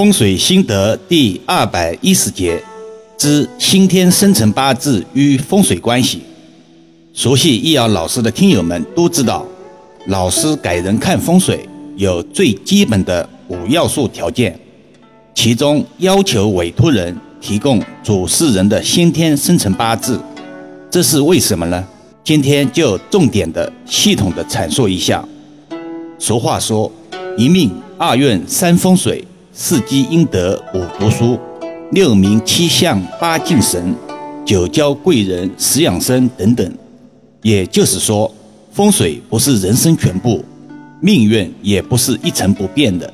风水心得第二百一十节之先天生辰八字与风水关系。熟悉易遥老师的听友们都知道，老师给人看风水有最基本的五要素条件，其中要求委托人提供主事人的先天生辰八字，这是为什么呢？今天就重点的、系统的阐述一下。俗话说，一命二运三风水。四积阴德，五读书，六名七相，八敬神，九交贵人，十养生等等。也就是说，风水不是人生全部，命运也不是一成不变的。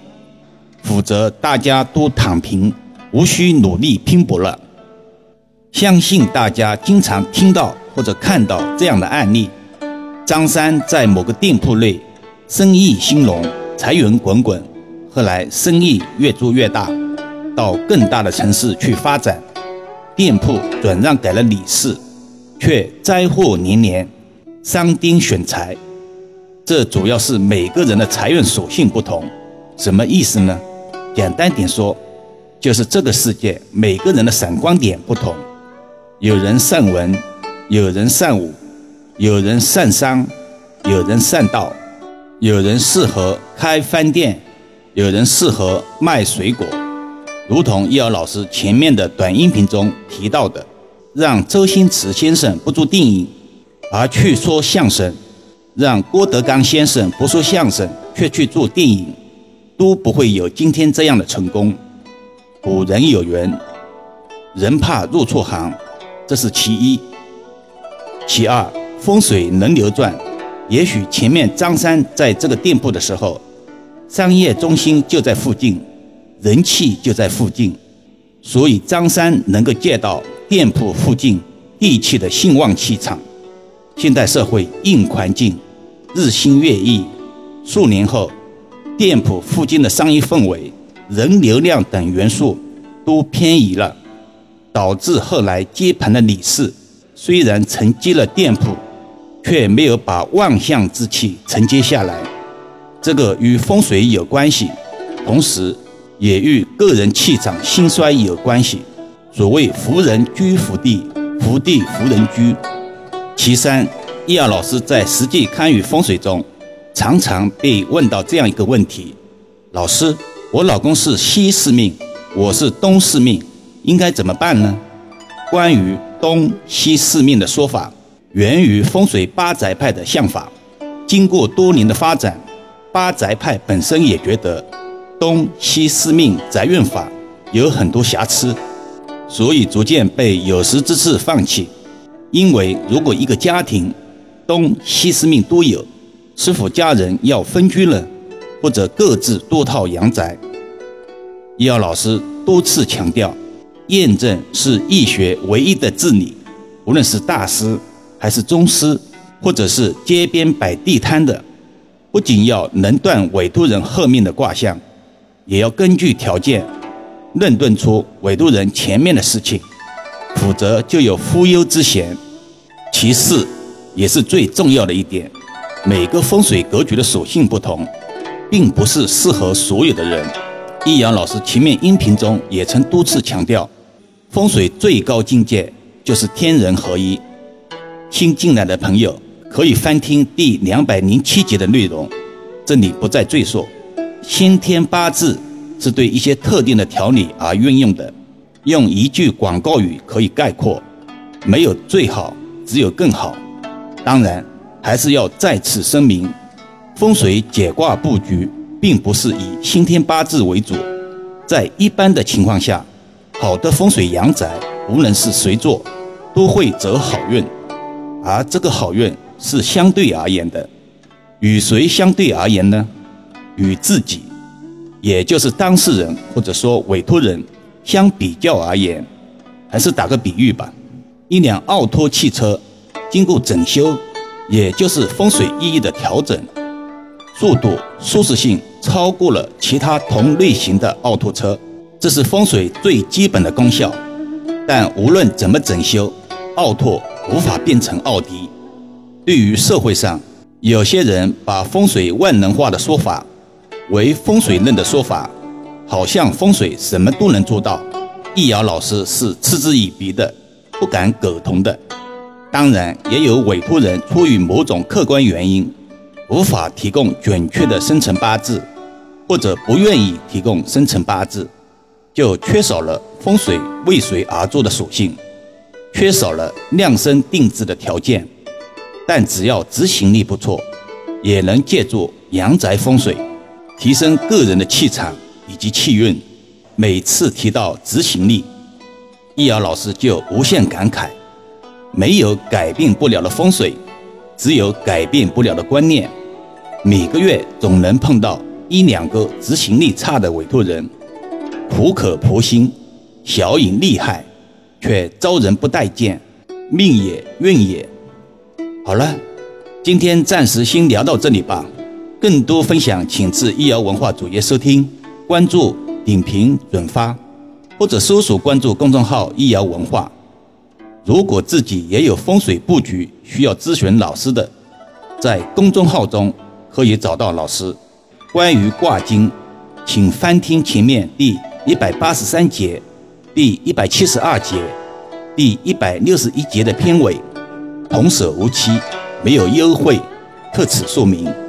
否则大家都躺平，无需努力拼搏了。相信大家经常听到或者看到这样的案例：张三在某个店铺内，生意兴隆，财源滚滚。后来生意越做越大，到更大的城市去发展，店铺转让给了李氏，却灾祸连连，伤丁选财。这主要是每个人的财运属性不同，什么意思呢？简单点说，就是这个世界每个人的闪光点不同，有人善文，有人善武，有人善商，有人善道，有人适合开饭店。有人适合卖水果，如同易遥老师前面的短音频中提到的，让周星驰先生不做电影，而去说相声；让郭德纲先生不说相声，却去做电影，都不会有今天这样的成功。古人有云：“人怕入错行”，这是其一。其二，风水能流转，也许前面张三在这个店铺的时候。商业中心就在附近，人气就在附近，所以张三能够借到店铺附近地气的兴旺气场。现代社会硬环境日新月异，数年后，店铺附近的商业氛围、人流量等元素都偏移了，导致后来接盘的李氏虽然承接了店铺，却没有把万象之气承接下来。这个与风水有关系，同时也与个人气场兴衰有关系。所谓“福人居福地，福地福人居”。其三，易遥老师在实际看与风水中，常常被问到这样一个问题：老师，我老公是西四命，我是东四命，应该怎么办呢？关于东西四命的说法，源于风水八宅派的相法，经过多年的发展。八宅派本身也觉得东西四命宅运法有很多瑕疵，所以逐渐被有识之士放弃。因为如果一个家庭东西四命都有，是否家人要分居了，或者各自多套阳宅？易遥老师多次强调，验证是易学唯一的治理。无论是大师，还是宗师，或者是街边摆地摊的。不仅要能断委托人后面的卦象，也要根据条件论断出委托人前面的事情，否则就有忽悠之嫌。其次，也是最重要的一点，每个风水格局的属性不同，并不是适合所有的人。易阳老师前面音频中也曾多次强调，风水最高境界就是天人合一。新进来的朋友。可以翻听第两百零七节的内容，这里不再赘述。先天八字是对一些特定的条理而运用的，用一句广告语可以概括：没有最好，只有更好。当然，还是要再次声明，风水解卦布局并不是以先天八字为主。在一般的情况下，好的风水阳宅，无论是谁做，都会走好运，而这个好运。是相对而言的，与谁相对而言呢？与自己，也就是当事人或者说委托人相比较而言。还是打个比喻吧，一辆奥拓汽车经过整修，也就是风水意义的调整，速度、舒适性超过了其他同类型的奥拓车，这是风水最基本的功效。但无论怎么整修，奥拓无法变成奥迪。对于社会上有些人把风水万能化的说法为风水论的说法，好像风水什么都能做到，易遥老师是嗤之以鼻的，不敢苟同的。当然，也有委托人出于某种客观原因，无法提供准确的生辰八字，或者不愿意提供生辰八字，就缺少了风水为谁而做的属性，缺少了量身定制的条件。但只要执行力不错，也能借助阳宅风水，提升个人的气场。以及气运，每次提到执行力，易遥老师就无限感慨：没有改变不了的风水，只有改变不了的观念。每个月总能碰到一两个执行力差的委托人，苦口婆心，小隐厉害，却招人不待见，命也运也。好了，今天暂时先聊到这里吧。更多分享，请至易遥文化主页收听。关注、点评、转发，或者搜索关注公众号“易瑶文化”。如果自己也有风水布局需要咨询老师的，在公众号中可以找到老师。关于卦经，请翻听前面第一百八十三节、第一百七十二节、第一百六十一节的片尾。童叟无欺，没有优惠，特此说明。